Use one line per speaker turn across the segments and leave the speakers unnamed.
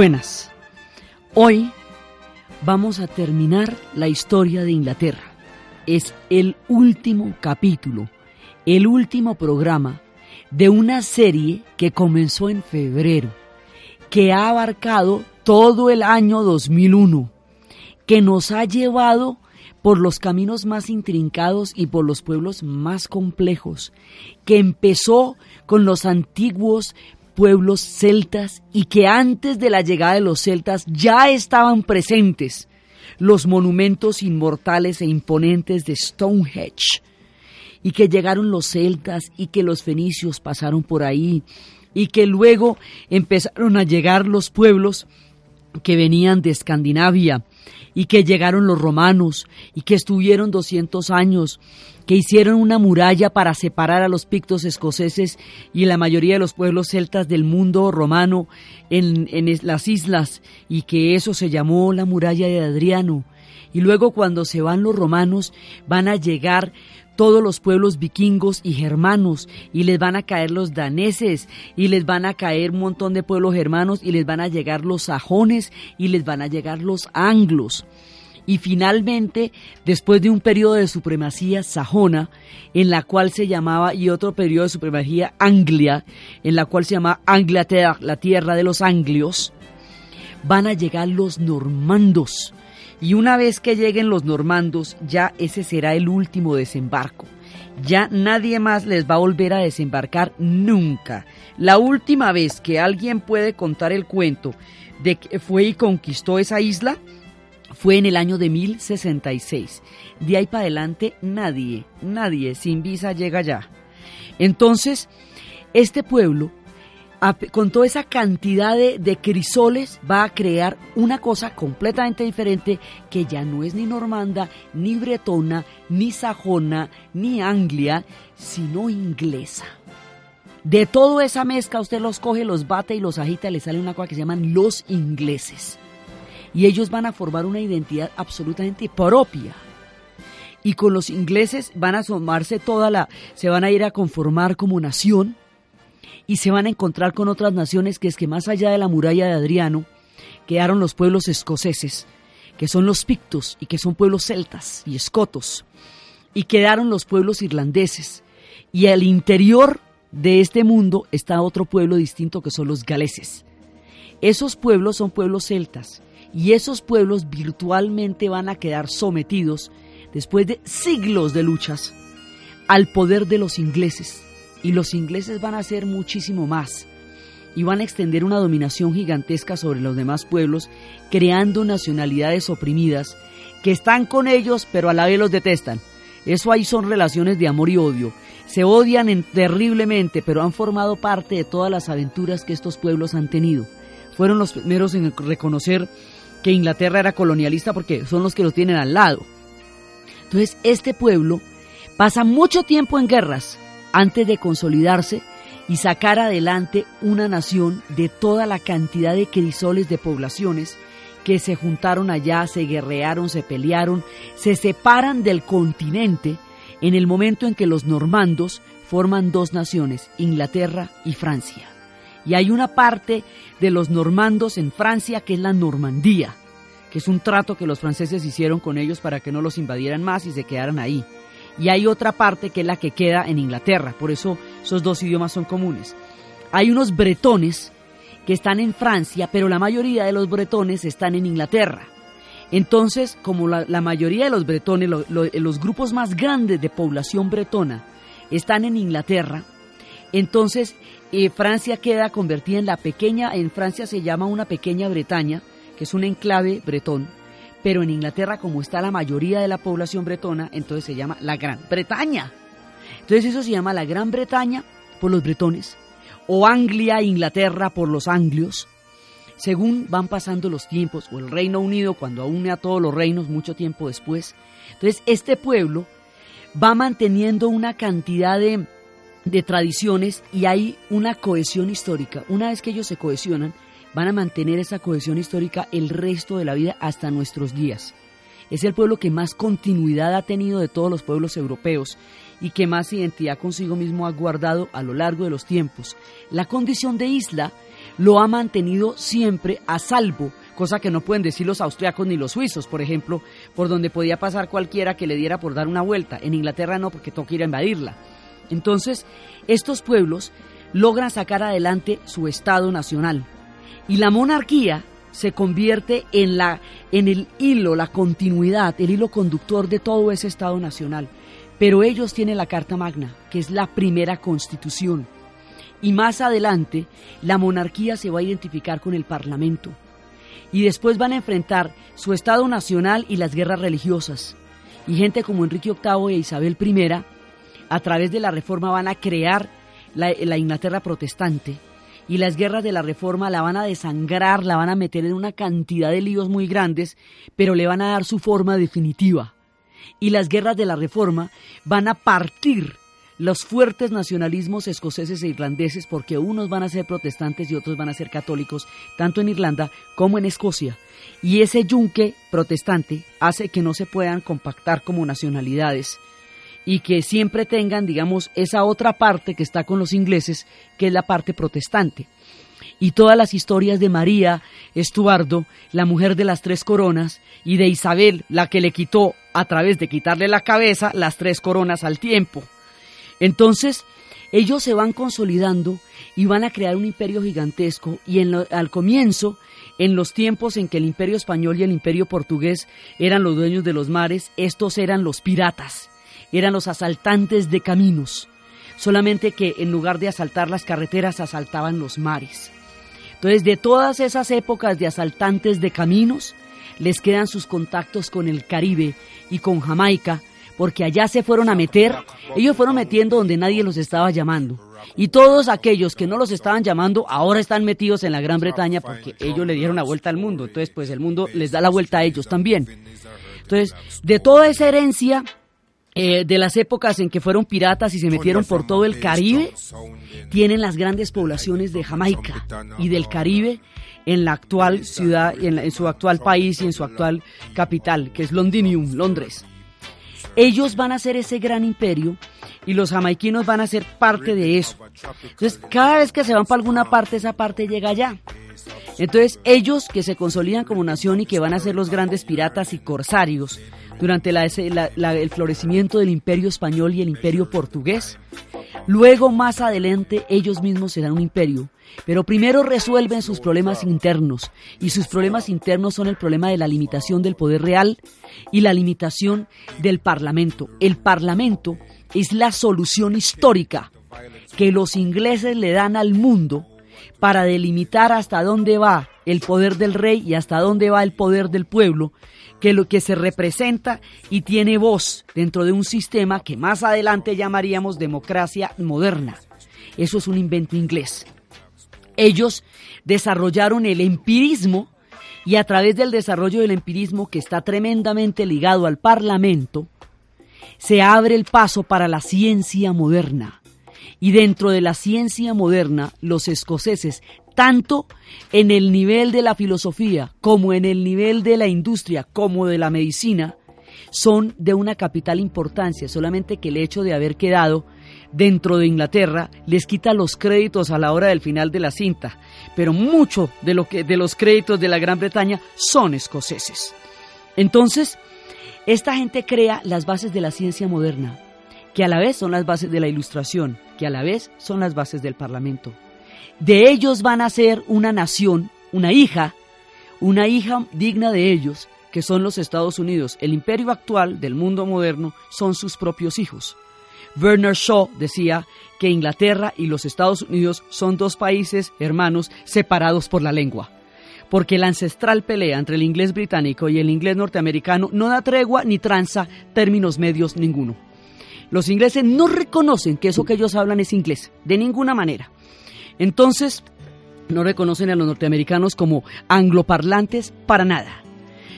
Buenas. Hoy vamos a terminar la historia de Inglaterra. Es el último capítulo, el último programa de una serie que comenzó en febrero, que ha abarcado todo el año 2001, que nos ha llevado por los caminos más intrincados y por los pueblos más complejos, que empezó con los antiguos pueblos celtas y que antes de la llegada de los celtas ya estaban presentes los monumentos inmortales e imponentes de Stonehenge. Y que llegaron los celtas y que los fenicios pasaron por ahí y que luego empezaron a llegar los pueblos que venían de Escandinavia y que llegaron los romanos y que estuvieron 200 años, que hicieron una muralla para separar a los pictos escoceses y la mayoría de los pueblos celtas del mundo romano en, en las islas y que eso se llamó la muralla de Adriano. Y luego cuando se van los romanos van a llegar todos los pueblos vikingos y germanos y les van a caer los daneses y les van a caer un montón de pueblos germanos y les van a llegar los sajones y les van a llegar los anglos. Y finalmente, después de un periodo de supremacía sajona, en la cual se llamaba, y otro periodo de supremacía anglia, en la cual se llama Anglaterra, la tierra de los anglios, van a llegar los normandos, y una vez que lleguen los normandos, ya ese será el último desembarco. Ya nadie más les va a volver a desembarcar nunca. La última vez que alguien puede contar el cuento de que fue y conquistó esa isla fue en el año de 1066. De ahí para adelante nadie, nadie sin visa llega allá. Entonces, este pueblo con toda esa cantidad de, crisoles, va a crear una cosa completamente diferente que ya no es ni normanda, ni bretona, ni sajona, ni anglia, sino inglesa. De toda esa mezcla usted los coge, los bate y los agita y le sale una cosa que se llaman los ingleses. Y ellos van a formar una identidad absolutamente propia. Y con los ingleses van a asomarse toda la, se van a ir a conformar como nación y se van a encontrar con otras naciones que es que más allá de la muralla de Adriano quedaron los pueblos escoceses, que son los pictos y que son pueblos celtas y escotos, y quedaron los pueblos irlandeses. Y al interior de este mundo está otro pueblo distinto que son los galeses. Esos pueblos son pueblos celtas y esos pueblos virtualmente van a quedar sometidos, después de siglos de luchas, al poder de los ingleses y los ingleses van a hacer muchísimo más y van a extender una dominación gigantesca sobre los demás pueblos, creando nacionalidades oprimidas que están con ellos pero a la vez los detestan. Eso ahí son relaciones de amor y odio. Se odian terriblemente, pero han formado parte de todas las aventuras que estos pueblos han tenido. Fueron los primeros en reconocer que Inglaterra era colonialista porque son los que los tienen al lado. Entonces, este pueblo pasa mucho tiempo en guerras, antes de consolidarse y sacar adelante una nación de toda la cantidad de crisoles de poblaciones que se juntaron allá, se guerrearon, se pelearon, se separan del continente en el momento en que los normandos forman dos naciones, Inglaterra y Francia. Y hay una parte de los normandos en Francia que es la Normandía. que es un trato que los franceses hicieron con ellos para que no los invadieran más y se quedaran ahí. Y hay otra parte que es la que queda en Inglaterra, por eso esos dos idiomas son comunes. Hay unos bretones que están en Francia, pero la mayoría de los bretones están en Inglaterra. Entonces, como la, mayoría de los bretones, los grupos más grandes de población bretona están en Inglaterra, entonces eh, Francia queda convertida en la pequeña, en Francia se llama una pequeña Bretaña, que es un enclave bretón, pero en Inglaterra como está la mayoría de la población bretona, entonces se llama la Gran Bretaña. Entonces eso se llama la Gran Bretaña por los bretones, o Anglia, Inglaterra por los anglios, según van pasando los tiempos, o el Reino Unido cuando une a todos los reinos mucho tiempo después. Entonces este pueblo va manteniendo una cantidad de, de tradiciones y hay una cohesión histórica. Una vez que ellos se cohesionan, van a mantener esa cohesión histórica el resto de la vida hasta nuestros días. Es el pueblo que más continuidad ha tenido de todos los pueblos europeos y que más identidad consigo mismo ha guardado a lo largo de los tiempos. La condición de isla lo ha mantenido siempre a salvo, cosa que no pueden decir los austriacos ni los suizos, por ejemplo, por donde podía pasar cualquiera que le diera por dar una vuelta. En Inglaterra no, porque toca ir a invadirla. Entonces, estos pueblos logran sacar adelante su Estado nacional. Y la monarquía se convierte en, la, en el hilo, la continuidad, el hilo conductor de todo ese Estado nacional. Pero ellos tienen la Carta Magna, que es la primera constitución. Y más adelante, la monarquía se va a identificar con el Parlamento. Y después van a enfrentar su Estado nacional y las guerras religiosas. Y gente como Enrique VIII e Isabel I, a través de la reforma, van a crear la, la Inglaterra protestante y las guerras de la reforma la van a desangrar, la van a meter en una cantidad de líos muy grandes, pero le van a dar su forma definitiva. Y las guerras de la reforma van a partir los fuertes nacionalismos escoceses e irlandeses porque unos van a ser protestantes y otros van a ser católicos, tanto en Irlanda como en Escocia. Y ese yunque protestante hace que no se puedan compactar como nacionalidades y que siempre tengan, digamos, esa otra parte que está con los ingleses, que es la parte protestante. Y todas las historias de María Estuardo, la mujer de las tres coronas, y de Isabel, la que le quitó, a través de quitarle la cabeza, las tres coronas al tiempo. Entonces, ellos se van consolidando y van a crear un imperio gigantesco y en al comienzo, en los tiempos en que el imperio español y el imperio portugués eran los dueños de los mares, estos eran los piratas eran los asaltantes de caminos, solamente que en lugar de asaltar las carreteras asaltaban los mares. Entonces, de todas esas épocas de asaltantes de caminos, les quedan sus contactos con el Caribe y con Jamaica, porque allá se fueron a meter, ellos fueron metiendo donde nadie los estaba llamando. Y todos aquellos que no los estaban llamando ahora están metidos en la Gran Bretaña porque ellos le dieron la vuelta al mundo. Entonces, pues el mundo les da la vuelta a ellos también. Entonces, de toda esa herencia eh, de las épocas en que fueron piratas y se metieron por todo el Caribe, tienen las grandes poblaciones de Jamaica y del Caribe en la actual ciudad, en, en su actual país y en su actual capital, que es Londinium, Londres. Ellos van a ser ese gran imperio y los jamaiquinos van a ser parte de eso. Entonces, cada vez que se van para alguna parte, esa parte llega allá. Entonces, ellos que se consolidan como nación y que van a ser los grandes piratas y corsarios, durante el florecimiento del imperio español y el imperio portugués. Luego, más adelante, ellos mismos serán un imperio, pero primero resuelven sus problemas internos, y sus problemas internos son el problema de la limitación del poder real y la limitación del Parlamento. El Parlamento es la solución histórica que los ingleses le dan al mundo para delimitar hasta dónde va el poder del rey y hasta dónde va el poder del pueblo que lo que se representa y tiene voz dentro de un sistema que más adelante llamaríamos democracia moderna. Eso es un invento inglés. Ellos desarrollaron el empirismo y a través del desarrollo del empirismo que está tremendamente ligado al Parlamento, se abre el paso para la ciencia moderna. Y dentro de la ciencia moderna, los escoceses tanto en el nivel de la filosofía como en el nivel de la industria como de la medicina, son de una capital importancia, solamente que el hecho de haber quedado dentro de Inglaterra les quita los créditos a la hora del final de la cinta, pero mucho de, lo que, de los créditos de la Gran Bretaña son escoceses. Entonces, esta gente crea las bases de la ciencia moderna, que a la vez son las bases de la ilustración, que a la vez son las bases del Parlamento. De ellos van a ser una nación, una hija, una hija digna de ellos, que son los Estados Unidos. El imperio actual del mundo moderno son sus propios hijos. Werner Shaw decía que Inglaterra y los Estados Unidos son dos países hermanos separados por la lengua, porque la ancestral pelea entre el inglés británico y el inglés norteamericano no da tregua ni tranza términos medios ninguno. Los ingleses no reconocen que eso que ellos hablan es inglés, de ninguna manera. Entonces, no reconocen a los norteamericanos como angloparlantes para nada.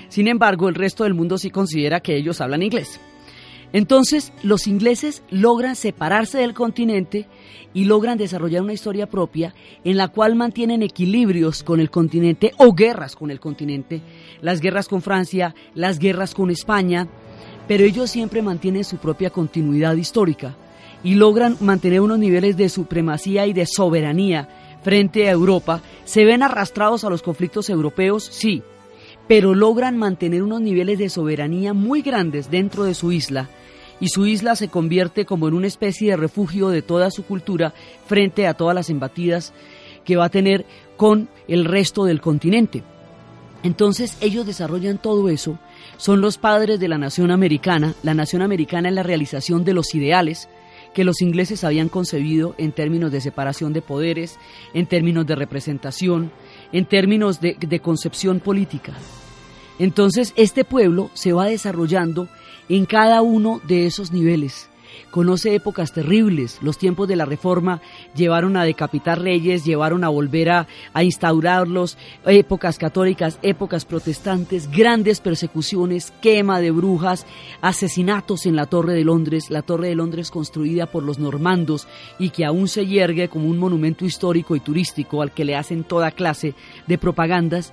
Sin embargo, el resto del mundo sí considera que ellos hablan inglés. Entonces, los ingleses logran separarse del continente y logran desarrollar una historia propia en la cual mantienen equilibrios con el continente o guerras con el continente, las guerras con Francia, las guerras con España, pero ellos siempre mantienen su propia continuidad histórica y logran mantener unos niveles de supremacía y de soberanía frente a Europa. Se ven arrastrados a los conflictos europeos, sí, pero logran mantener unos niveles de soberanía muy grandes dentro de su isla y su isla se convierte como en una especie de refugio de toda su cultura frente a todas las embatidas que va a tener con el resto del continente. Entonces ellos desarrollan todo eso, son los padres de la nación americana, la nación americana es la realización de los ideales que los ingleses habían concebido en términos de separación de poderes, en términos de representación, en términos de, de concepción política. Entonces este pueblo se va desarrollando en cada uno de esos niveles. Conoce épocas terribles. Los tiempos de la reforma llevaron a decapitar reyes, llevaron a volver a, instaurarlos, épocas católicas, épocas protestantes, grandes persecuciones, quema de brujas, asesinatos en la Torre de Londres, la Torre de Londres construida por los normandos y que aún se yergue como un monumento histórico y turístico al que le hacen toda clase de propagandas.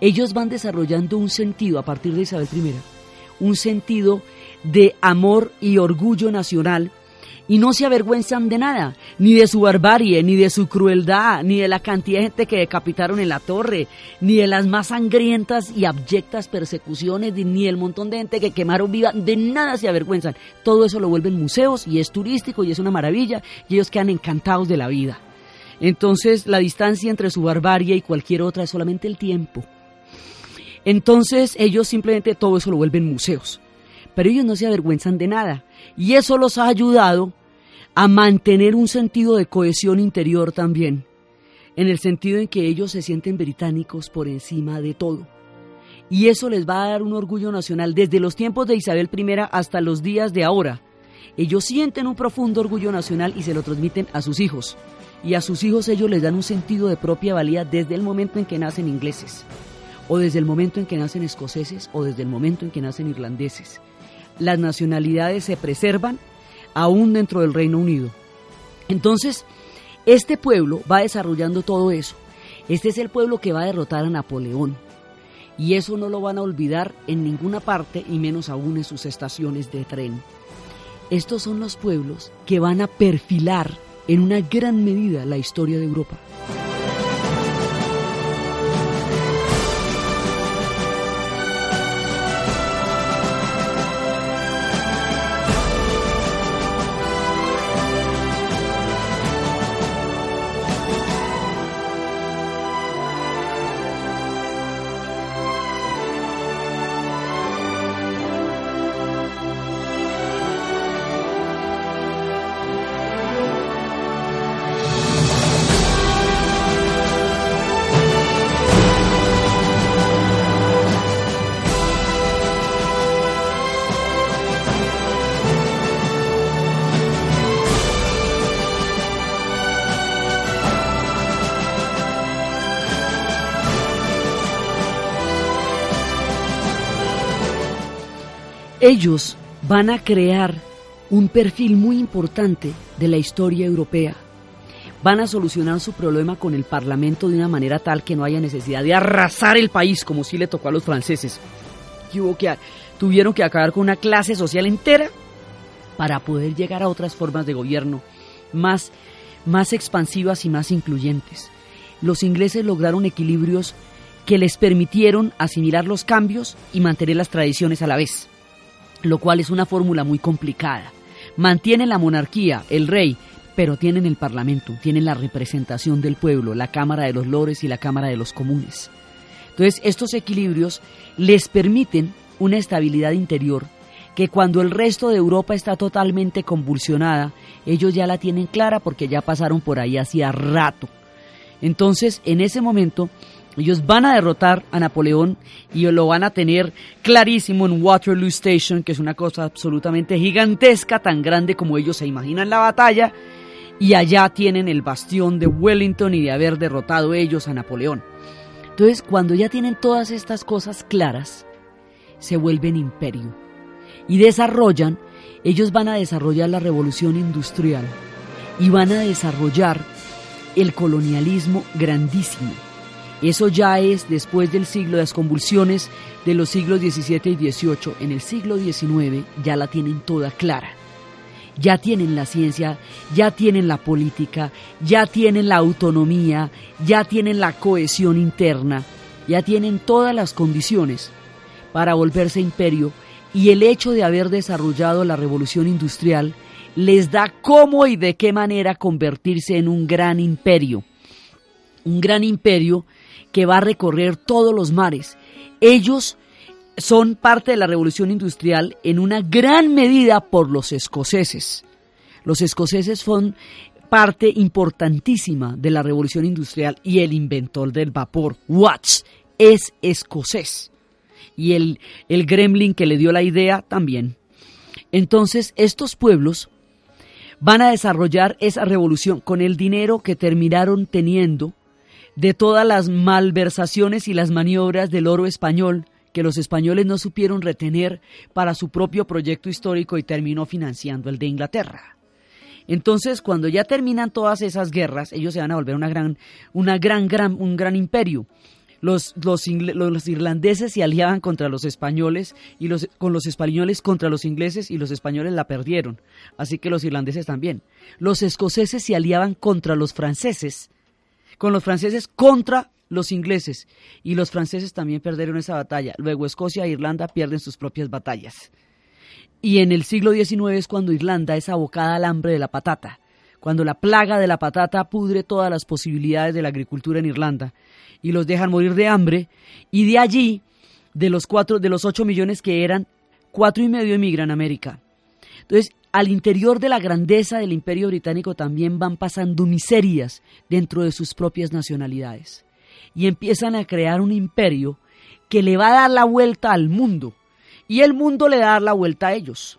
Ellos van desarrollando un sentido a partir de Isabel I un sentido de amor y orgullo nacional y no se avergüenzan de nada, ni de su barbarie, ni de su crueldad, ni de la cantidad de gente que decapitaron en la torre, ni de las más sangrientas y abyectas persecuciones, ni del montón de gente que quemaron viva, de nada se avergüenzan. Todo eso lo vuelven museos y es turístico y es una maravilla y ellos quedan encantados de la vida. Entonces la distancia entre su barbarie y cualquier otra es solamente el tiempo. Entonces ellos simplemente todo eso lo vuelven museos. Pero ellos no se avergüenzan de nada. Y eso los ha ayudado a mantener un sentido de cohesión interior también. En el sentido en que ellos se sienten británicos por encima de todo. Y eso les va a dar un orgullo nacional desde los tiempos de Isabel I hasta los días de ahora. Ellos sienten un profundo orgullo nacional y se lo transmiten a sus hijos. Y a sus hijos ellos les dan un sentido de propia valía desde el momento en que nacen ingleses o desde el momento en que nacen escoceses o desde el momento en que nacen irlandeses. Las nacionalidades se preservan aún dentro del Reino Unido. Entonces, este pueblo va desarrollando todo eso. Este es el pueblo que va a derrotar a Napoleón. Y eso no lo van a olvidar en ninguna parte y menos aún en sus estaciones de tren. Estos son los pueblos que van a perfilar en una gran medida la historia de Europa. Ellos van a crear un perfil muy importante de la historia europea. Van a solucionar su problema con el Parlamento de una manera tal que no haya necesidad de arrasar el país como si le tocó a los franceses. Tuvieron que acabar con una clase social entera para poder llegar a otras formas de gobierno más, más expansivas y más incluyentes. Los ingleses lograron equilibrios que les permitieron asimilar los cambios y mantener las tradiciones a la vez, lo cual es una fórmula muy complicada. Mantienen la monarquía, el rey, pero tienen el Parlamento, tienen la representación del pueblo, la Cámara de los Lores y la Cámara de los Comunes. Entonces, estos equilibrios les permiten una estabilidad interior que cuando el resto de Europa está totalmente convulsionada, ellos ya la tienen clara porque ya pasaron por ahí hacía rato. Entonces, en ese momento, ellos van a derrotar a Napoleón y lo van a tener clarísimo en Waterloo Station, que es una cosa absolutamente gigantesca, tan grande como ellos se imaginan la batalla, y allá tienen el bastión de Wellington y de haber derrotado ellos a Napoleón. Entonces, cuando ya tienen todas estas cosas claras, se vuelven imperio y desarrollan, ellos van a desarrollar la revolución industrial y van a desarrollar el colonialismo grandísimo. Eso ya es después del siglo de las convulsiones de los siglos XVII y XVIII. En el siglo XIX ya la tienen toda clara ya tienen la ciencia, ya tienen la política, ya tienen la autonomía, ya tienen la cohesión interna, ya tienen todas las condiciones para volverse imperio y el hecho de haber desarrollado la revolución industrial les da cómo y de qué manera convertirse en un gran imperio. Un gran imperio que va a recorrer todos los mares. Ellos son parte de la revolución industrial en una gran medida por los escoceses. Los escoceses son parte importantísima de la revolución industrial y el inventor del vapor, Watts, es escocés. Y el, el gremlin que le dio la idea también. Entonces, estos pueblos van a desarrollar esa revolución con el dinero que terminaron teniendo de todas las malversaciones y las maniobras del oro español que los españoles no supieron retener para su propio proyecto histórico y terminó financiando el de Inglaterra. Entonces, cuando ya terminan todas esas guerras, ellos se van a volver una gran, una gran, gran, un gran imperio. Los, los, irlandeses se aliaban contra los españoles y los, con los españoles contra los ingleses y los españoles la perdieron. Así que los irlandeses también. Los escoceses se aliaban contra los franceses, con los franceses contra los ingleses y los franceses también perdieron esa batalla. Luego Escocia e Irlanda pierden sus propias batallas. Y en el siglo XIX es cuando Irlanda es abocada al hambre de la patata, cuando la plaga de la patata pudre todas las posibilidades de la agricultura en Irlanda y los dejan morir de hambre y de allí de los cuatro de los ocho millones que eran cuatro y medio emigran a América. Entonces al interior de la grandeza del Imperio británico también van pasando miserias dentro de sus propias nacionalidades y empiezan a crear un imperio que le va a dar la vuelta al mundo y el mundo le va a dar la vuelta a ellos.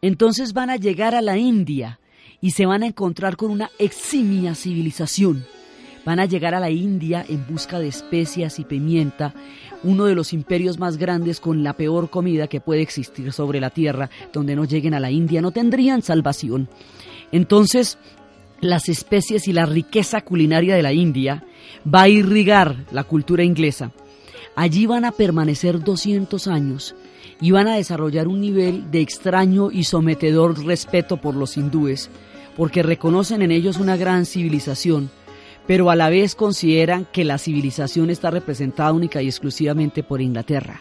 Entonces van a llegar a la India y se van a encontrar con una eximia civilización. Van a llegar a la India en busca de especias y pimienta, uno de los imperios más grandes con la peor comida que puede existir sobre la tierra, donde no lleguen a la India no tendrían salvación. Entonces las especies y la riqueza culinaria de la India va a irrigar la cultura inglesa. Allí van a permanecer 200 años y van a desarrollar un nivel de extraño y sometedor respeto por los hindúes, porque reconocen en ellos una gran civilización, pero a la vez consideran que la civilización está representada única y exclusivamente por Inglaterra.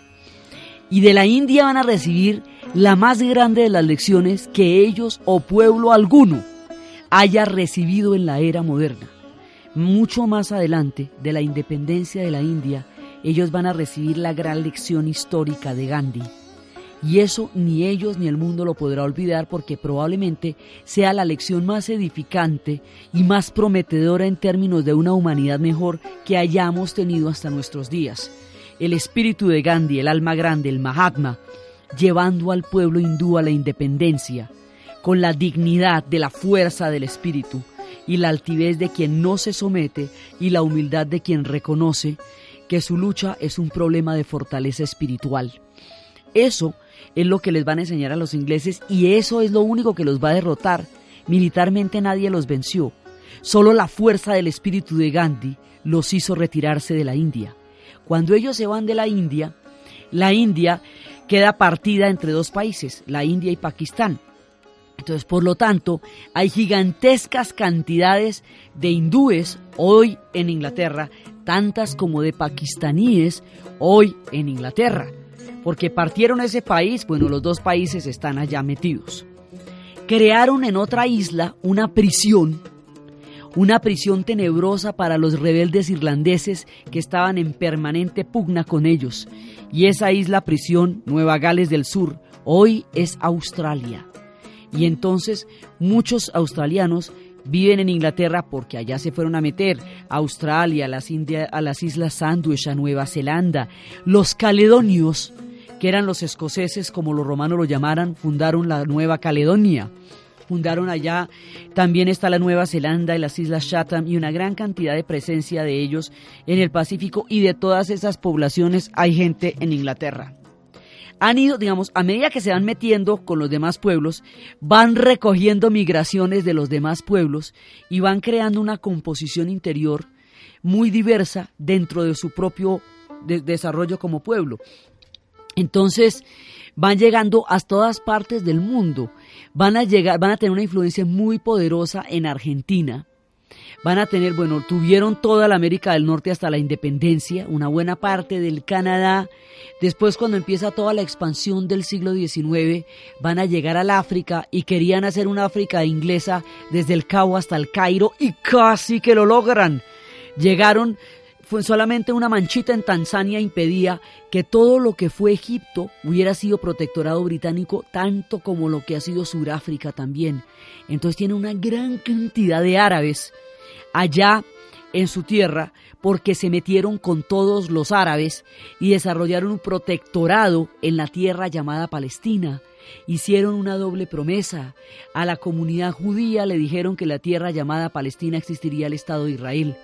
Y de la India van a recibir la más grande de las lecciones que ellos o pueblo alguno haya recibido en la era moderna. Mucho más adelante de la independencia de la India, ellos van a recibir la gran lección histórica de Gandhi. Y eso ni ellos ni el mundo lo podrá olvidar porque probablemente sea la lección más edificante y más prometedora en términos de una humanidad mejor que hayamos tenido hasta nuestros días. El espíritu de Gandhi, el alma grande, el Mahatma, llevando al pueblo hindú a la independencia, con la dignidad de la fuerza del espíritu y la altivez de quien no se somete y la humildad de quien reconoce que su lucha es un problema de fortaleza espiritual. Eso es lo que les van a enseñar a los ingleses y eso es lo único que los va a derrotar. Militarmente nadie los venció. Solo la fuerza del espíritu de Gandhi los hizo retirarse de la India. Cuando ellos se van de la India, la India queda partida entre dos países, la India y Pakistán Entonces, por lo tanto, hay gigantescas cantidades de hindúes hoy en Inglaterra, tantas como de pakistaníes hoy en Inglaterra, porque partieron ese país, bueno, los dos países están allá metidos. Crearon en otra isla una prisión, una prisión tenebrosa para los rebeldes irlandeses que estaban en permanente pugna con ellos, y esa isla prisión, Nueva Gales del Sur, hoy es Australia. Y entonces muchos australianos viven en Inglaterra porque allá se fueron a meter Australia, las, a las Islas Sandwich, a Nueva Zelanda. Los caledonios, que eran los escoceses como los romanos lo llamaran, fundaron la Nueva Caledonia. Fundaron allá, también está la Nueva Zelanda y las Islas Chatham y una gran cantidad de presencia de ellos en el Pacífico y de todas esas poblaciones hay gente en Inglaterra han ido, digamos, a medida que se van metiendo con los demás pueblos, van recogiendo migraciones de los demás pueblos y van creando una composición interior muy diversa dentro de su propio desarrollo como pueblo. Entonces, van llegando a todas partes del mundo. Van a llegar, van a tener una influencia muy poderosa en Argentina van a tener, bueno, tuvieron toda la América del Norte hasta la independencia, una buena parte del Canadá. Después, cuando empieza toda la expansión del siglo XIX, van a llegar al África y querían hacer una África inglesa desde el Cabo hasta el Cairo y casi que lo logran. Llegaron fue solamente una manchita en Tanzania impedía que todo lo que fue Egipto hubiera sido protectorado británico, tanto como lo que ha sido Sudáfrica también. Entonces tiene una gran cantidad de árabes allá en su tierra porque se metieron con todos los árabes y desarrollaron un protectorado en la tierra llamada Palestina. Hicieron una doble promesa. A la comunidad judía le dijeron que la tierra llamada Palestina existiría el Estado de Israel.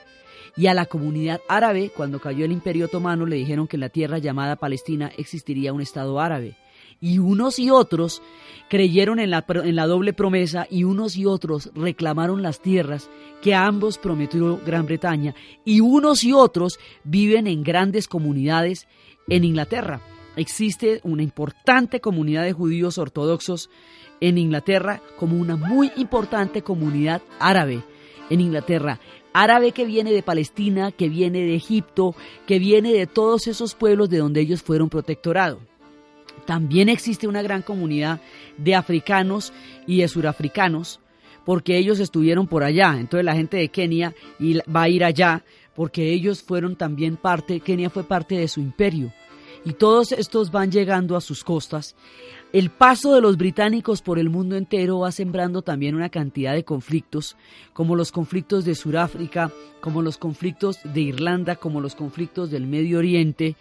Y a la comunidad árabe, cuando cayó el imperio otomano, le dijeron que en la tierra llamada Palestina existiría un Estado árabe y unos y otros creyeron en la, en la, doble promesa y unos y otros reclamaron las tierras que a ambos prometió Gran Bretaña y unos y otros viven en grandes comunidades en Inglaterra. Existe una importante comunidad de judíos ortodoxos en Inglaterra como una muy importante comunidad árabe en Inglaterra. Árabe que viene de Palestina, que viene de Egipto, que viene de todos esos pueblos de donde ellos fueron protectorados. También existe una gran comunidad de africanos y de surafricanos, porque ellos estuvieron por allá. Entonces la gente de Kenia va a ir allá, porque ellos fueron también parte, Kenia fue parte de su imperio. Y todos estos van llegando a sus costas. El paso de los británicos por el mundo entero va sembrando también una cantidad de conflictos, como los conflictos de Sudáfrica, como los conflictos de Irlanda, como los conflictos del Medio Oriente,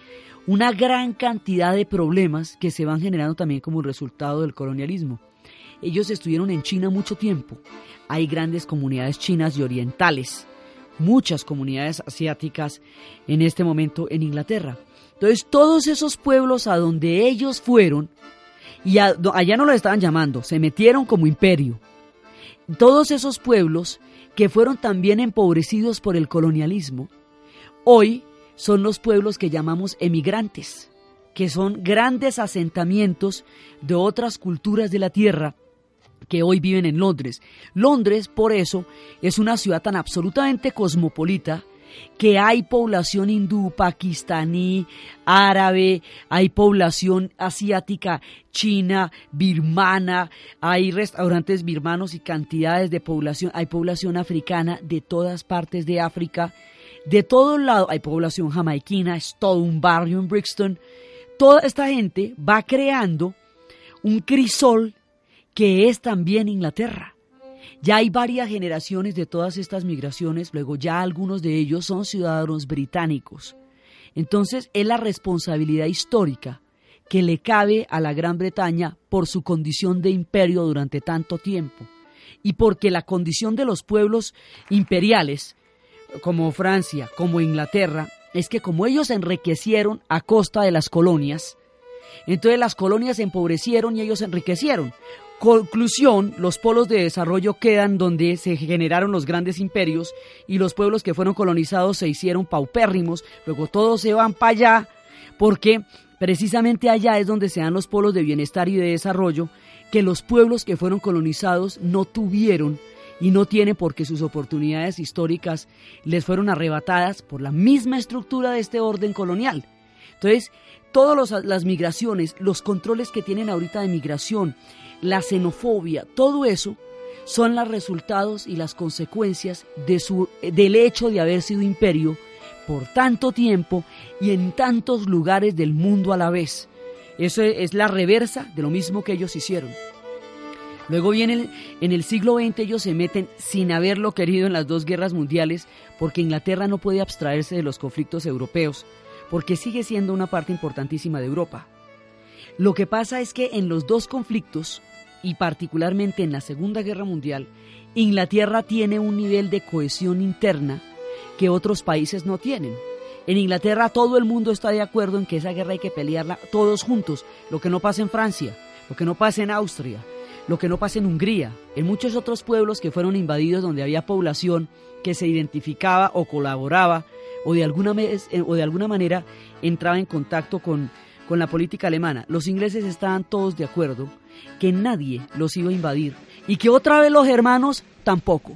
una gran cantidad de problemas que se van generando también como resultado del colonialismo. Ellos estuvieron en China mucho tiempo. Hay grandes comunidades chinas y orientales, muchas comunidades asiáticas en este momento en Inglaterra. Entonces todos esos pueblos a donde ellos fueron, y allá no lo estaban llamando, se metieron como imperio. Todos esos pueblos que fueron también empobrecidos por el colonialismo, hoy son los pueblos que llamamos emigrantes, que son grandes asentamientos de otras culturas de la tierra que hoy viven en Londres. Londres, por eso, es una ciudad tan absolutamente cosmopolita que hay población hindú, pakistaní, árabe, hay población asiática, china, birmana, hay restaurantes birmanos y cantidades de población, hay población africana de todas partes de África de todo lado hay población jamaiquina, es todo un barrio en Brixton. Toda esta gente va creando un crisol que es también Inglaterra. Ya hay varias generaciones de todas estas migraciones, luego ya algunos de ellos son ciudadanos británicos. Entonces es la responsabilidad histórica que le cabe a la Gran Bretaña por su condición de imperio durante tanto tiempo y porque la condición de los pueblos imperiales como Francia, como Inglaterra, es que como ellos enriquecieron a costa de las colonias, entonces las colonias se empobrecieron y ellos se enriquecieron. Conclusión, los polos de desarrollo quedan donde se generaron los grandes imperios y los pueblos que fueron colonizados se hicieron paupérrimos, luego todos se van para allá porque Precisamente allá es donde se dan los polos de bienestar y de desarrollo que los pueblos que fueron colonizados no tuvieron y no tienen porque sus oportunidades históricas les fueron arrebatadas por la misma estructura de este orden colonial. Entonces, todas las migraciones, los controles que tienen ahorita de migración, la xenofobia, todo eso son los resultados y las consecuencias de su, del hecho de haber sido imperio por tanto tiempo y en tantos lugares del mundo a la vez. Eso es la reversa de lo mismo que ellos hicieron. Luego viene en el siglo XX ellos se meten sin haberlo querido en las dos guerras mundiales porque Inglaterra no puede abstraerse de los conflictos europeos porque sigue siendo una parte importantísima de Europa. Lo que pasa es que en los dos conflictos y particularmente en la Segunda Guerra Mundial, Inglaterra tiene un nivel de cohesión interna que otros países no tienen. En Inglaterra todo el mundo está de acuerdo en que esa guerra hay que pelearla todos juntos, lo que no pasa en Francia, lo que no pasa en Austria, lo que no pasa en Hungría, en muchos otros pueblos que fueron invadidos donde había población que se identificaba o colaboraba o de alguna, eh, o de alguna manera entraba en contacto con, con la política alemana. Los ingleses estaban todos de acuerdo que nadie los iba a invadir y que otra vez los hermanos tampoco.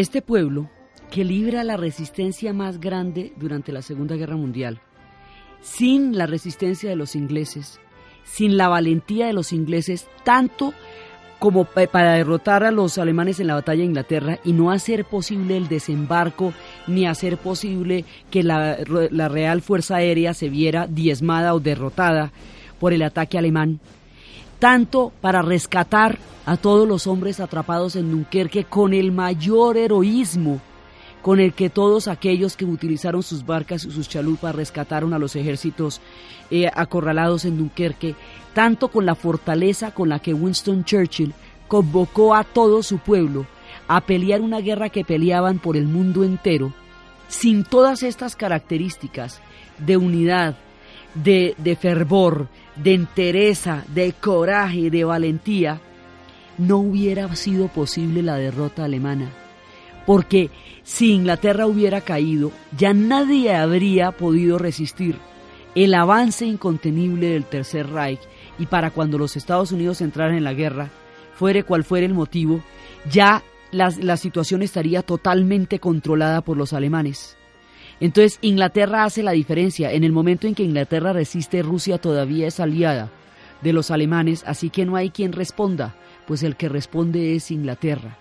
Este pueblo, que libra la resistencia más grande durante la Segunda Guerra Mundial, sin la resistencia de los ingleses, sin la valentía de los ingleses, tanto como para derrotar a los alemanes en la batalla de Inglaterra y no hacer posible el desembarco, ni hacer posible que la, la, Real Fuerza Aérea se viera diezmada o derrotada por el ataque alemán, tanto para rescatar a todos los hombres atrapados en Dunkerque con el mayor heroísmo con el que todos aquellos que utilizaron sus barcas y sus chalupas rescataron a los ejércitos eh, acorralados en Dunkerque, tanto con la fortaleza con la que Winston Churchill convocó a todo su pueblo a pelear una guerra que peleaban por el mundo entero, sin todas estas características de unidad, de, fervor, de entereza, de coraje, de valentía, no hubiera sido posible la derrota alemana. Porque si Inglaterra hubiera caído, ya nadie habría podido resistir el avance incontenible del Tercer Reich y para cuando los Estados Unidos entraran en la guerra, fuere cual fuera el motivo, ya la, la situación estaría totalmente controlada por los alemanes. Entonces Inglaterra hace la diferencia. En el momento en que Inglaterra resiste, Rusia todavía es aliada de los alemanes, así que no hay quien responda pues el que responde es Inglaterra.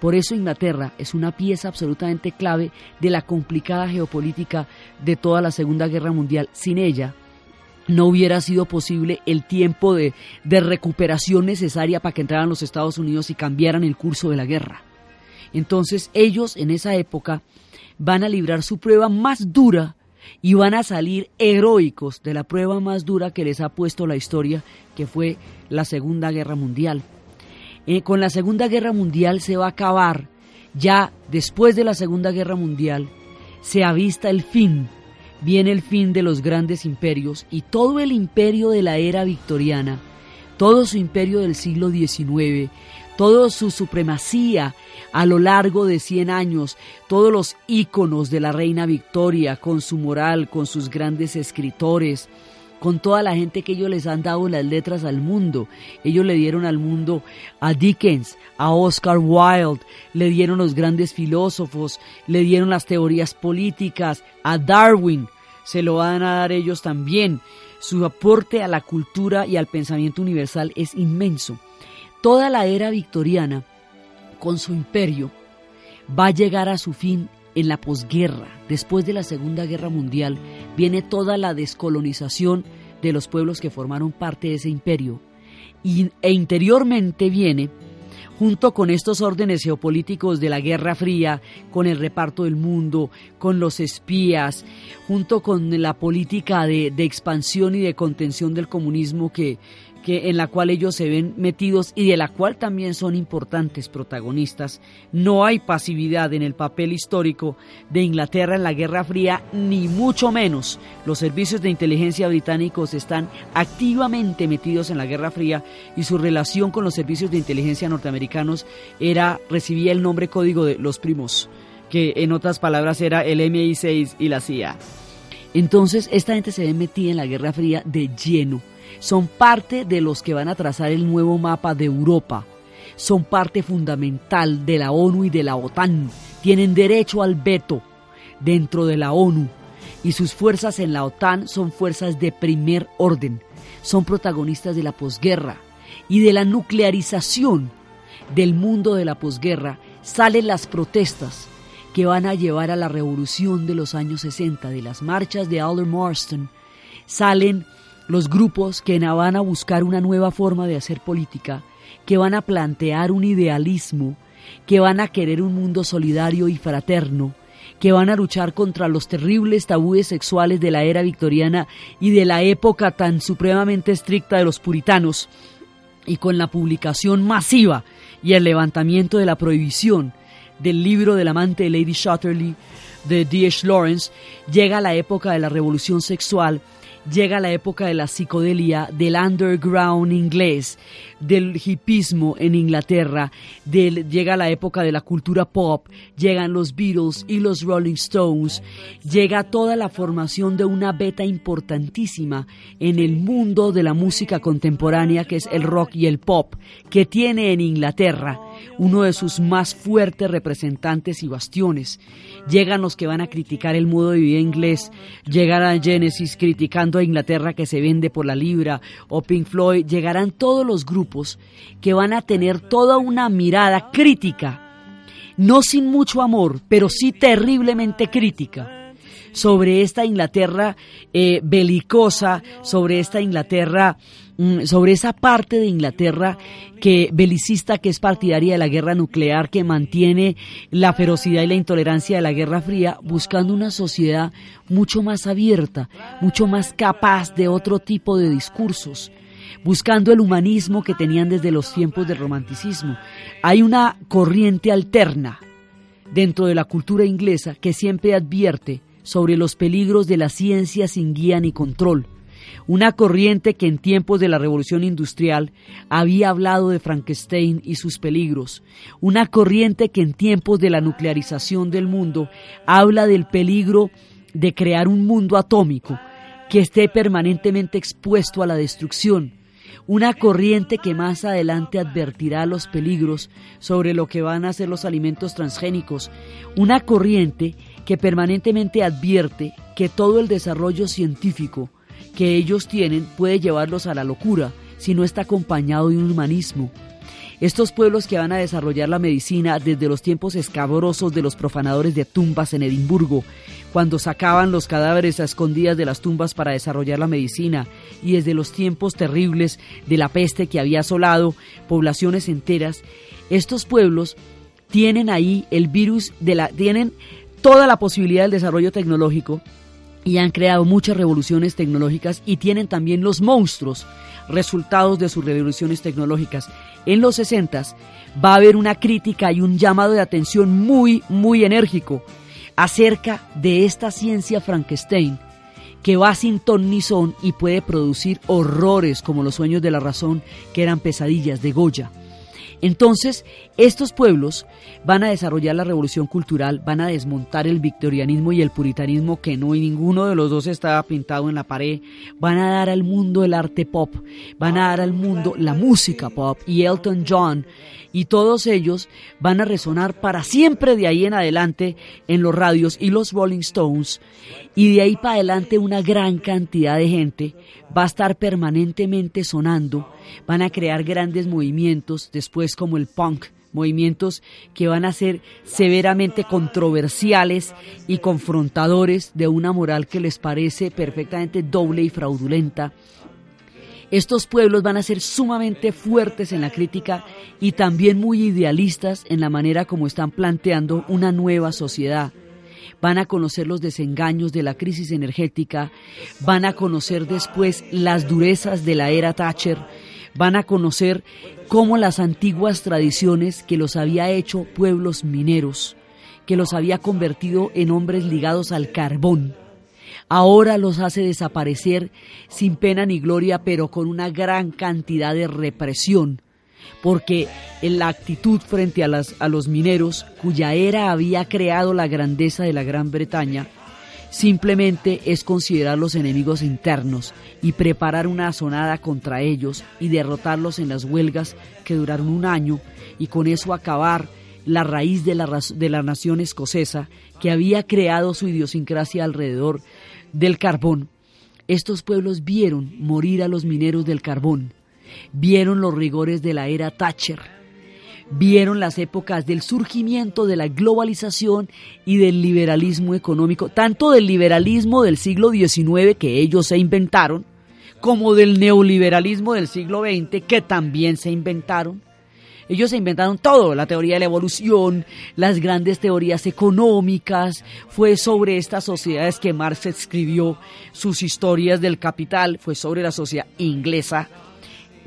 Por eso Inglaterra es una pieza absolutamente clave de la complicada geopolítica de toda la Segunda Guerra Mundial. Sin ella no hubiera sido posible el tiempo de, recuperación necesaria para que entraran los Estados Unidos y cambiaran el curso de la guerra. Entonces ellos en esa época van a librar su prueba más dura y van a salir heroicos de la prueba más dura que les ha puesto la historia, que fue la Segunda Guerra Mundial. Eh, con la Segunda Guerra Mundial se va a acabar, ya después de la Segunda Guerra Mundial, se avista el fin, viene el fin de los grandes imperios y todo el imperio de la era victoriana, todo su imperio del siglo XIX, toda su supremacía a lo largo de 100 años, todos los íconos de la reina Victoria, con su moral, con sus grandes escritores, con toda la gente que ellos les han dado las letras al mundo. Ellos le dieron al mundo a Dickens, a Oscar Wilde, le dieron los grandes filósofos, le dieron las teorías políticas, a Darwin, se lo van a dar ellos también. Su aporte a la cultura y al pensamiento universal es inmenso. Toda la era victoriana, con su imperio, va a llegar a su fin en la posguerra. Después de la Segunda Guerra Mundial viene toda la descolonización de los pueblos que formaron parte de ese imperio. E interiormente viene junto con estos órdenes geopolíticos de la Guerra Fría, con el reparto del mundo, con los espías, junto con la política de expansión y de contención del comunismo que, en la cual ellos se ven metidos y de la cual también son importantes protagonistas. No hay pasividad en el papel histórico de Inglaterra en la Guerra Fría, ni mucho menos. Los servicios de inteligencia británicos están activamente metidos en la Guerra Fría y su relación con los servicios de inteligencia norteamericanos era recibía el nombre código de los primos, que en otras palabras era el MI6 y la CIA. Entonces, esta gente se ve metida en la Guerra Fría de lleno son parte de los que van a trazar el nuevo mapa de Europa. Son parte fundamental de la ONU y de la OTAN. Tienen derecho al veto dentro de la ONU y sus fuerzas en la OTAN son fuerzas de primer orden. Son protagonistas de la posguerra y de la nuclearización del mundo de la posguerra. Salen las protestas que van a llevar a la revolución de los años 60, de las marchas de Alder Marston. Salen los grupos que van a buscar una nueva forma de hacer política, que van a plantear un idealismo, que van a querer un mundo solidario y fraterno, que van a luchar contra los terribles tabúes sexuales de la era victoriana y de la época tan supremamente estricta de los puritanos, y con la publicación masiva y el levantamiento de la prohibición del libro del amante de Lady Shutterley de D.H. Lawrence, llega la época de la revolución sexual llega la época de la psicodelia, del underground inglés, del hipismo en Inglaterra, llega la época de la cultura pop, llegan los Beatles y los Rolling Stones, llega toda la formación de una beta importantísima en el mundo de la música contemporánea que es el rock y el pop, que tiene en Inglaterra uno de sus más fuertes representantes y bastiones. Llegan los que van a criticar el modo de vida inglés, llegará Genesis criticando a Inglaterra que se vende por la libra, o Pink Floyd, llegarán todos los grupos que van a tener toda una mirada crítica, no sin mucho amor, pero sí terriblemente crítica sobre esta Inglaterra eh, belicosa, sobre esta Inglaterra, mm, sobre esa parte de Inglaterra que belicista que es partidaria de la guerra nuclear, que mantiene la ferocidad y la intolerancia de la Guerra Fría, buscando una sociedad mucho más abierta, mucho más capaz de otro tipo de discursos buscando el humanismo que tenían desde los tiempos del romanticismo. Hay una corriente alterna dentro de la cultura inglesa que siempre advierte sobre los peligros de la ciencia sin guía ni control, una corriente que en tiempos de la revolución industrial había hablado de Frankenstein y sus peligros, una corriente que en tiempos de la nuclearización del mundo habla del peligro de crear un mundo atómico que esté permanentemente expuesto a la destrucción, una corriente que más adelante advertirá los peligros sobre lo que van a ser los alimentos transgénicos, una corriente que permanentemente advierte que todo el desarrollo científico que ellos tienen puede llevarlos a la locura si no está acompañado de un humanismo. Estos pueblos que van a desarrollar la medicina desde los tiempos escabrosos de los profanadores de tumbas en Edimburgo, cuando sacaban los cadáveres a escondidas de las tumbas para desarrollar la medicina, y desde los tiempos terribles de la peste que había asolado poblaciones enteras, estos pueblos tienen ahí el virus de la tienen toda la posibilidad del desarrollo tecnológico y han creado muchas revoluciones tecnológicas y tienen también los monstruos resultados de sus revoluciones tecnológicas. En los 60 va a haber una crítica y un llamado de atención muy, muy enérgico acerca de esta ciencia Frankenstein que va sin ton ni son y puede producir horrores como los sueños de la razón que eran pesadillas de Goya. Entonces, estos pueblos van a desarrollar la revolución cultural, van a desmontar el victorianismo y el puritanismo que no y ninguno de los dos estaba pintado en la pared, van a dar al mundo el arte pop, van a dar al mundo la música pop. Y Elton John y todos ellos van a resonar para siempre de ahí en adelante en los radios y los Rolling Stones. Y de ahí para adelante una gran cantidad de gente va a estar permanentemente sonando, van a crear grandes movimientos después como el punk, movimientos que van a ser severamente controversiales y confrontadores de una moral que les parece perfectamente doble y fraudulenta estos pueblos van a ser sumamente fuertes en la crítica y también muy idealistas en la manera como están planteando una nueva sociedad. Van a conocer los desengaños de la crisis energética, van a conocer después las durezas de la era Thatcher, van a conocer cómo las antiguas tradiciones que los había hecho pueblos mineros, que los había convertido en hombres ligados al carbón, ahora los hace desaparecer sin pena ni gloria, pero con una gran cantidad de represión, porque en la actitud frente a, a los mineros, cuya era había creado la grandeza de la Gran Bretaña, simplemente es considerar los enemigos internos y preparar una sonada contra ellos y derrotarlos en las huelgas que duraron un año y con eso acabar la raíz de la, de la nación escocesa que había creado su idiosincrasia alrededor del carbón, estos pueblos vieron morir a los mineros del carbón, vieron los rigores de la era Thatcher, vieron las épocas del surgimiento de la globalización y del liberalismo económico, tanto del liberalismo del siglo XIX que ellos se inventaron, como del neoliberalismo del siglo XX que también se inventaron, ellos se inventaron todo, la teoría de la evolución, las grandes teorías económicas. Fue sobre estas sociedades que Marx escribió sus historias del capital, fue sobre la sociedad inglesa.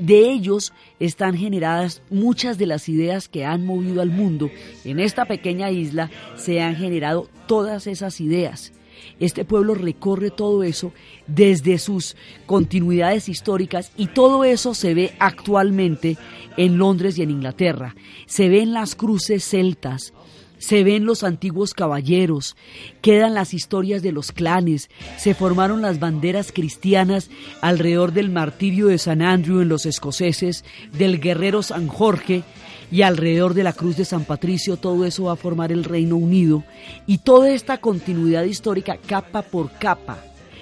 De ellos están generadas muchas de las ideas que han movido al mundo. En esta pequeña isla se han generado todas esas ideas. Este pueblo recorre todo eso desde sus continuidades históricas y todo eso se ve actualmente en Londres y en Inglaterra. Se ven las cruces celtas, se ven los antiguos caballeros, quedan las historias de los clanes, se formaron las banderas cristianas alrededor del martirio de San Andrew en los escoceses, del guerrero San Jorge y alrededor de la cruz de San Patricio, todo eso va a formar el Reino Unido y toda esta continuidad histórica capa por capa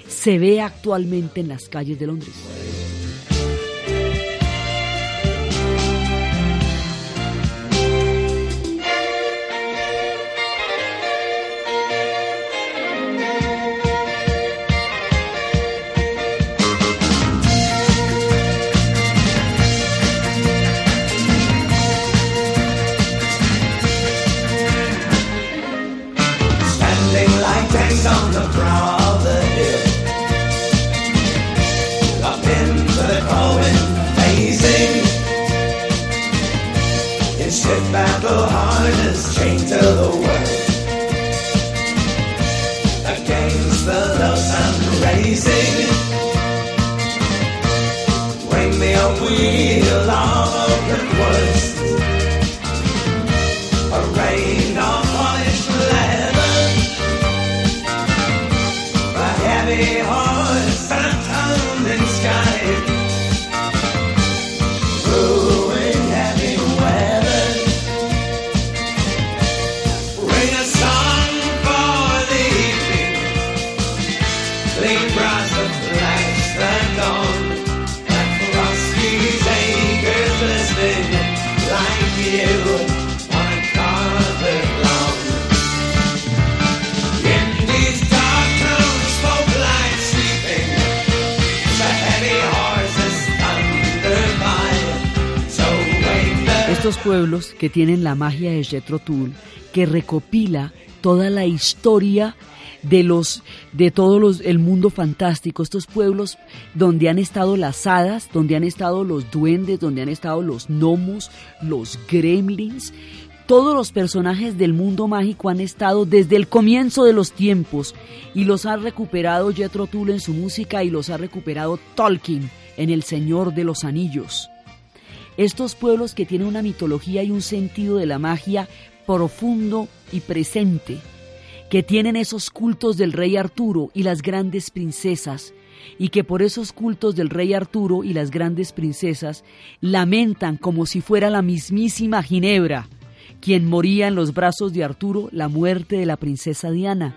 se ve actualmente en las calles de Londres. Que tienen la magia de Jethro Tull, que recopila toda la historia de los de todos los el mundo fantástico, estos pueblos donde han estado las hadas, donde han estado los duendes, donde han estado los gnomos, los gremlins, todos los personajes del mundo mágico han estado desde el comienzo de los tiempos y los ha recuperado Jethro Tull en su música y los ha recuperado Tolkien en El Señor de los Anillos. Estos pueblos que tienen una mitología y un sentido de la magia profundo y presente, que tienen esos cultos del rey Arturo y las grandes princesas, y que por esos cultos del rey Arturo y las grandes princesas lamentan como si fuera la mismísima Ginebra, quien moría en los brazos de Arturo la muerte de la princesa Diana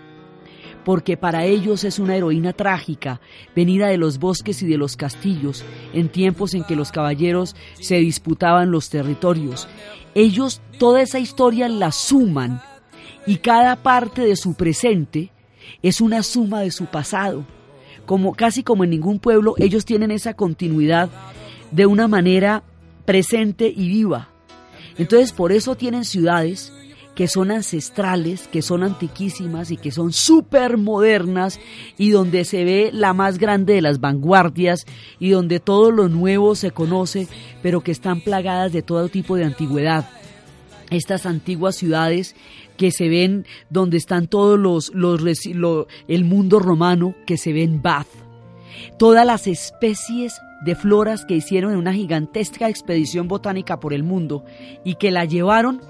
porque para ellos es una heroína trágica, venida de los bosques y de los castillos, en tiempos en que los caballeros se disputaban los territorios. Ellos toda esa historia la suman y cada parte de su presente es una suma de su pasado. Como casi como en ningún pueblo, ellos tienen esa continuidad de una manera presente y viva. Entonces, por eso tienen ciudades que son ancestrales, que son antiquísimas y que son súper modernas y donde se ve la más grande de las vanguardias y donde todo lo nuevo se conoce, pero que están plagadas de todo tipo de antigüedad. Estas antiguas ciudades que se ven donde están todos los, los el mundo romano que se ve en Bath. Todas las especies de floras que hicieron en una gigantesca expedición botánica por el mundo y que la llevaron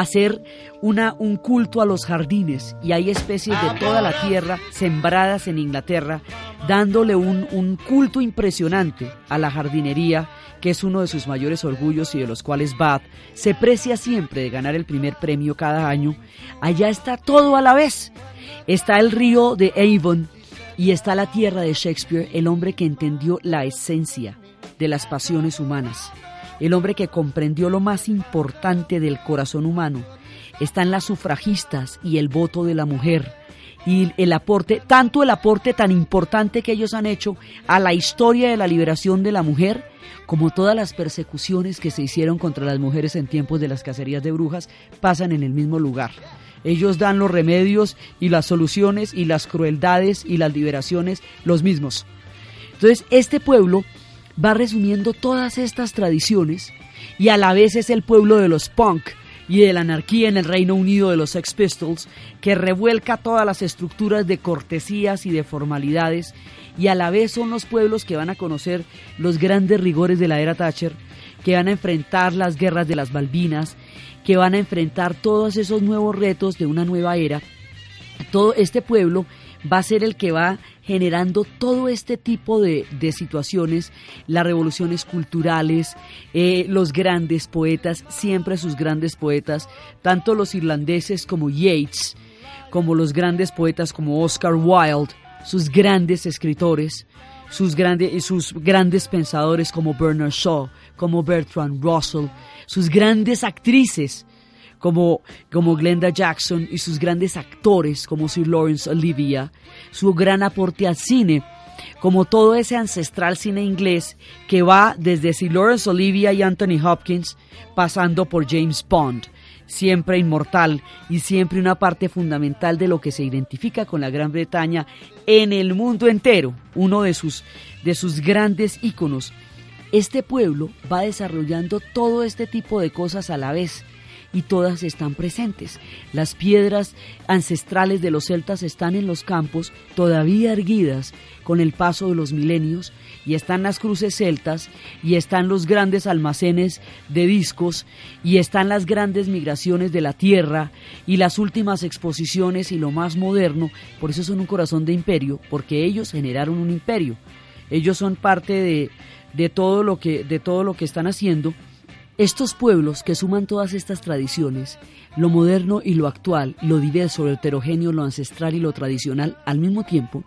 hacer una, un culto a los jardines y hay especies de toda la tierra sembradas en Inglaterra, dándole un, un culto impresionante a la jardinería, que es uno de sus mayores orgullos y de los cuales Bath se precia siempre de ganar el primer premio cada año. Allá está todo a la vez. Está el río de Avon y está la tierra de Shakespeare, el hombre que entendió la esencia de las pasiones humanas el hombre que comprendió lo más importante del corazón humano. Están las sufragistas y el voto de la mujer y el aporte, tanto el aporte tan importante que ellos han hecho a la historia de la liberación de la mujer, como todas las persecuciones que se hicieron contra las mujeres en tiempos de las cacerías de brujas, pasan en el mismo lugar. Ellos dan los remedios y las soluciones y las crueldades y las liberaciones los mismos. Entonces, este pueblo va resumiendo todas estas tradiciones y a la vez es el pueblo de los punk y de la anarquía en el Reino Unido de los Sex Pistols que revuelca todas las estructuras de cortesías y de formalidades y a la vez son los pueblos que van a conocer los grandes rigores de la era Thatcher, que van a enfrentar las guerras de las Balbinas, que van a enfrentar todos esos nuevos retos de una nueva era. Todo este pueblo va a ser el que va generando todo este tipo de, situaciones, las revoluciones culturales, eh, los grandes poetas, siempre sus grandes poetas, tanto los irlandeses como Yeats, como los grandes poetas como Oscar Wilde, sus grandes escritores, sus, sus grandes pensadores como Bernard Shaw, como Bertrand Russell, sus grandes actrices, como, como Glenda Jackson y sus grandes actores como Sir Lawrence Olivia, su gran aporte al cine, como todo ese ancestral cine inglés que va desde Sir Lawrence Olivia y Anthony Hopkins, pasando por James Bond, siempre inmortal y siempre una parte fundamental de lo que se identifica con la Gran Bretaña en el mundo entero, uno de sus, de sus grandes íconos. Este pueblo va desarrollando todo este tipo de cosas a la vez y todas están presentes. Las piedras ancestrales de los celtas están en los campos todavía erguidas con el paso de los milenios y están las cruces celtas y están los grandes almacenes de discos y están las grandes migraciones de la tierra y las últimas exposiciones y lo más moderno, por eso son un corazón de imperio, porque ellos generaron un imperio. Ellos son parte de, de todo lo que de todo lo que están haciendo estos pueblos que suman todas estas tradiciones, lo moderno y lo actual, lo diverso, lo heterogéneo, lo ancestral y lo tradicional al mismo tiempo,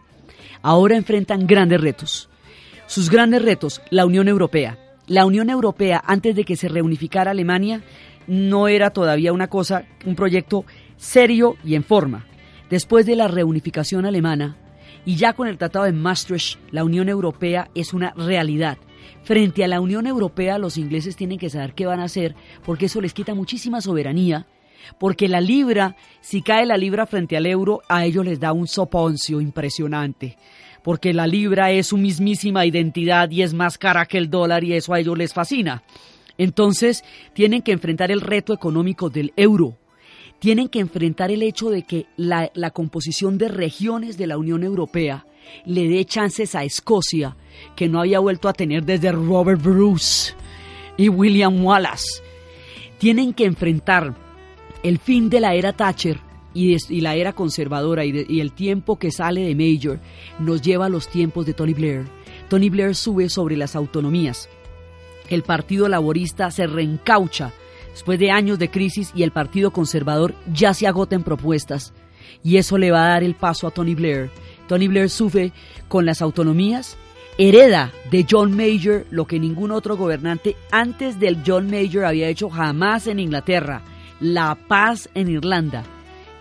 ahora enfrentan grandes retos. Sus grandes retos, la Unión Europea. La Unión Europea, antes de que se reunificara Alemania, no era todavía una cosa, un proyecto serio y en forma. Después de la reunificación alemana, y ya con el Tratado de Maastricht, la Unión Europea es una realidad frente a la Unión Europea los ingleses tienen que saber qué van a hacer porque eso les quita muchísima soberanía, porque la libra, si cae la libra frente al euro, a ellos les da un soponcio impresionante, porque la libra es su mismísima identidad y es más cara que el dólar y eso a ellos les fascina. Entonces tienen que enfrentar el reto económico del euro, tienen que enfrentar el hecho de que la, la composición de regiones de la Unión Europea le dé chances a Escocia, que no había vuelto a tener desde Robert Bruce. y William Wallace tienen que enfrentar el fin de la era Thatcher y, la era conservadora y, y, el tiempo que sale de Major nos lleva a los tiempos de Tony Blair. Tony Blair sube sobre las autonomías. El Partido Laborista se reencaucha después de años de crisis y el Partido Conservador ya se agota en propuestas. Y eso le va a dar el paso a Tony Blair. Tony Blair sube con las autonomías hereda de John Major lo que ningún otro gobernante antes del John Major había hecho jamás en Inglaterra, la paz en Irlanda.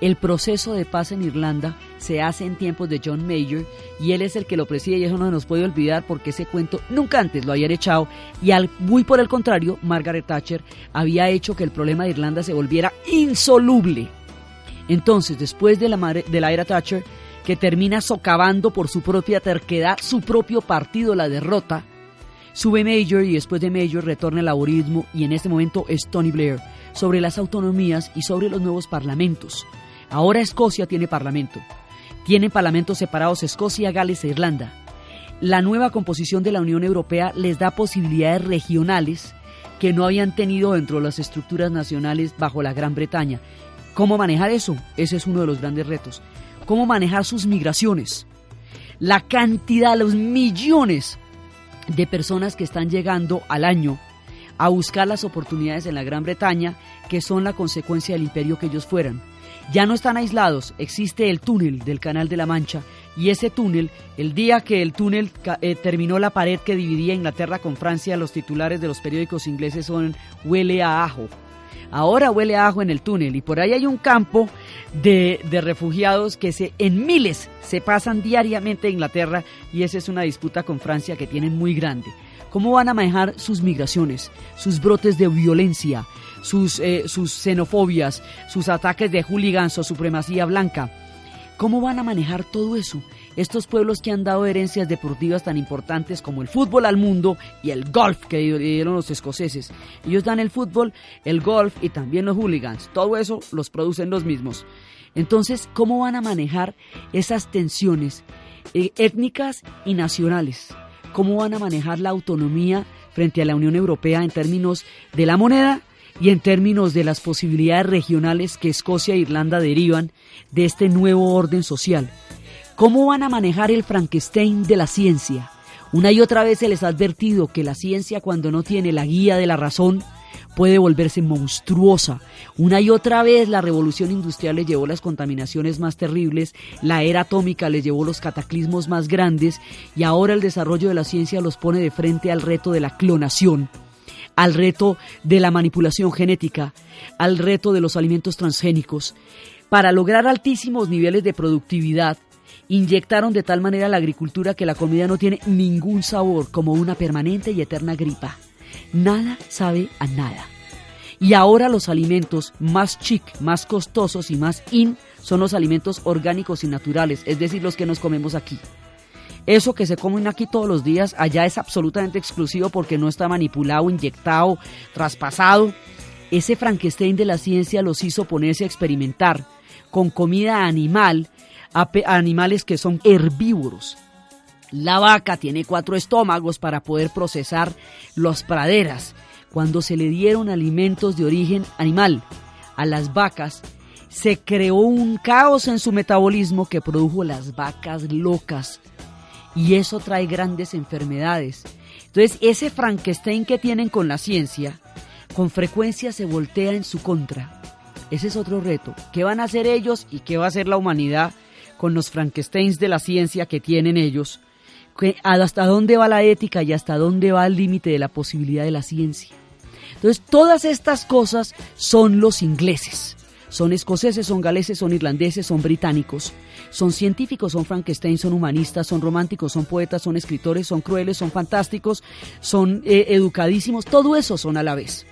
El proceso de paz en Irlanda se hace en tiempos de John Major y él es el que lo preside y eso no nos puede olvidar porque ese cuento nunca antes lo habían echado y al, muy por el contrario, Margaret Thatcher había hecho que el problema de Irlanda se volviera insoluble. Entonces, después de la, de la era Thatcher, que termina socavando por su propia terquedad su propio partido la derrota, sube Major y después de Major retorna el laborismo y en este momento es Tony Blair sobre las autonomías y sobre los nuevos parlamentos. Ahora Escocia tiene parlamento. Tienen parlamentos separados Escocia, Gales e Irlanda. La nueva composición de la Unión Europea les da posibilidades regionales que no habían tenido dentro de las estructuras nacionales bajo la Gran Bretaña. ¿Cómo manejar eso? Ese es uno de los grandes retos cómo manejar sus migraciones, la cantidad, los millones de personas que están llegando al año a buscar las oportunidades en la Gran Bretaña, que son la consecuencia del imperio que ellos fueran. Ya no están aislados, existe el túnel del Canal de la Mancha y ese túnel, el día que el túnel eh, terminó la pared que dividía Inglaterra con Francia, los titulares de los periódicos ingleses son huele a ajo ahora huele a ajo en el túnel y por ahí hay un campo de, refugiados que se, en miles se pasan diariamente a Inglaterra y esa es una disputa con Francia que tienen muy grande. ¿Cómo van a manejar sus migraciones, sus brotes de violencia, sus, eh, sus xenofobias, sus ataques de hooligans o supremacía blanca? ¿Cómo van a manejar todo eso? Estos pueblos que han dado herencias deportivas tan importantes como el fútbol al mundo y el golf que dieron los escoceses. Ellos dan el fútbol, el golf y también los hooligans. Todo eso los producen los mismos. Entonces, ¿cómo van a manejar esas tensiones eh, étnicas y nacionales? ¿Cómo van a manejar la autonomía frente a la Unión Europea en términos de la moneda y en términos de las posibilidades regionales que Escocia e Irlanda derivan de este nuevo orden social? ¿Cómo van a manejar el Frankenstein de la ciencia? Una y otra vez se les ha advertido que la ciencia cuando no tiene la guía de la razón puede volverse monstruosa. Una y otra vez la revolución industrial les llevó las contaminaciones más terribles, la era atómica les llevó los cataclismos más grandes y ahora el desarrollo de la ciencia los pone de frente al reto de la clonación al reto de la manipulación genética, al reto de los alimentos transgénicos. Para lograr altísimos niveles de productividad, inyectaron de tal manera la agricultura que la comida no tiene ningún sabor, como una permanente y eterna gripa. Nada sabe a nada. Y ahora los alimentos más chic, más costosos y más in son los alimentos orgánicos y naturales, es decir, los que nos comemos aquí. Eso que se comen aquí todos los días, allá es absolutamente exclusivo porque no está manipulado, inyectado, traspasado. Ese Frankenstein de la ciencia los hizo ponerse a experimentar con comida animal a, animales que son herbívoros. La vaca tiene cuatro estómagos para poder procesar las praderas. Cuando se le dieron alimentos de origen animal a las vacas, se creó un caos en su metabolismo que produjo las vacas locas. Y eso trae grandes enfermedades. Entonces, ese Frankenstein que tienen con la ciencia, con frecuencia se voltea en su contra. Ese es otro reto. ¿Qué van a hacer ellos y qué va a hacer la humanidad con los Frankensteins de la ciencia que tienen ellos, hasta dónde va la ética y hasta dónde va el límite de la posibilidad de la ciencia. Entonces, todas estas cosas son los ingleses. Son escoceses, son galeses, son irlandeses, son británicos. Son científicos, son Frankenstein, son humanistas, son románticos, son poetas, son escritores, son crueles, son fantásticos, son eh, educadísimos. Todo eso son a la vez.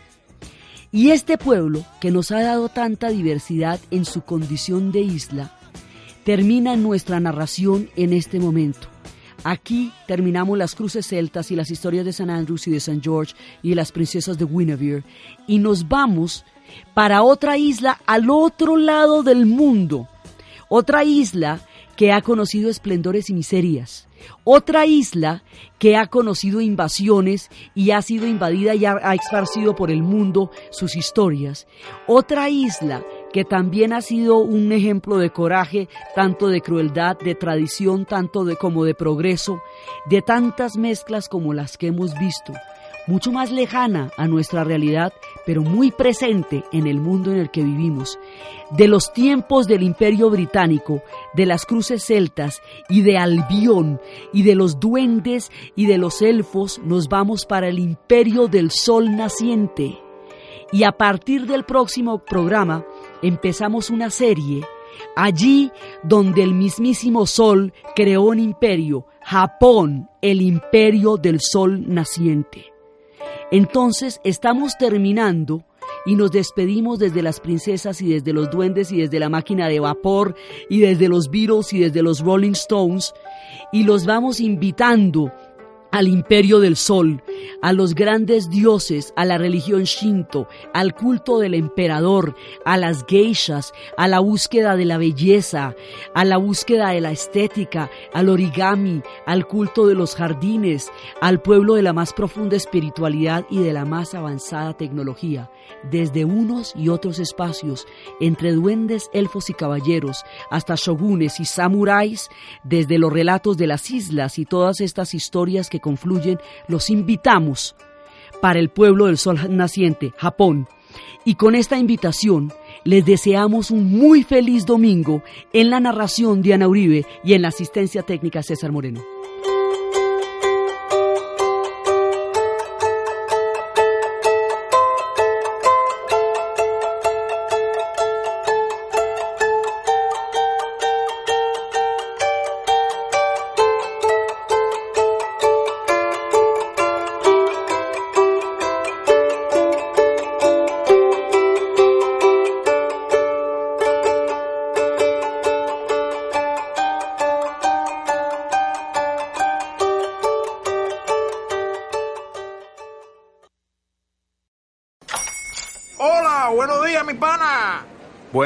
Y este pueblo, que nos ha dado tanta diversidad en su condición de isla, termina nuestra narración en este momento. Aquí terminamos las cruces celtas y las historias de San Andrews y de San George y de las princesas de Guinevere y nos vamos para otra isla al otro lado del mundo, otra isla que ha conocido esplendores y miserias, Otra isla que ha conocido invasiones y ha sido invadida y ha, ha esparcido por el mundo sus historias. Otra isla que también ha sido un ejemplo de coraje, tanto de crueldad, de tradición, tanto de como de progreso, de tantas mezclas como las que hemos visto, mucho más lejana a nuestra realidad, pero muy presente en el mundo en el que vivimos. De los tiempos del Imperio Británico, de las cruces celtas y de Albión y de los duendes y de los elfos, nos vamos para el Imperio del Sol naciente. Y a partir del próximo programa empezamos una serie allí donde el mismísimo Sol creó un imperio, Japón, el imperio del Sol naciente. Entonces estamos terminando y nos despedimos desde las princesas y desde los duendes y desde la máquina de vapor y desde los Beatles y desde los Rolling Stones y los vamos invitando al imperio del sol, a los grandes dioses, a la religión shinto, al culto del emperador, a las geishas, a la búsqueda de la belleza, a la búsqueda de la estética, al origami, al culto de los jardines, al pueblo de la más profunda espiritualidad y de la más avanzada tecnología, desde unos y otros espacios, entre duendes, elfos y caballeros, hasta shogunes y samuráis, desde los relatos de las islas y todas estas historias que confluyen, los invitamos para el pueblo del sol naciente, Japón. Y con esta invitación les deseamos un muy feliz domingo en la narración de Ana Uribe y en la asistencia técnica César Moreno.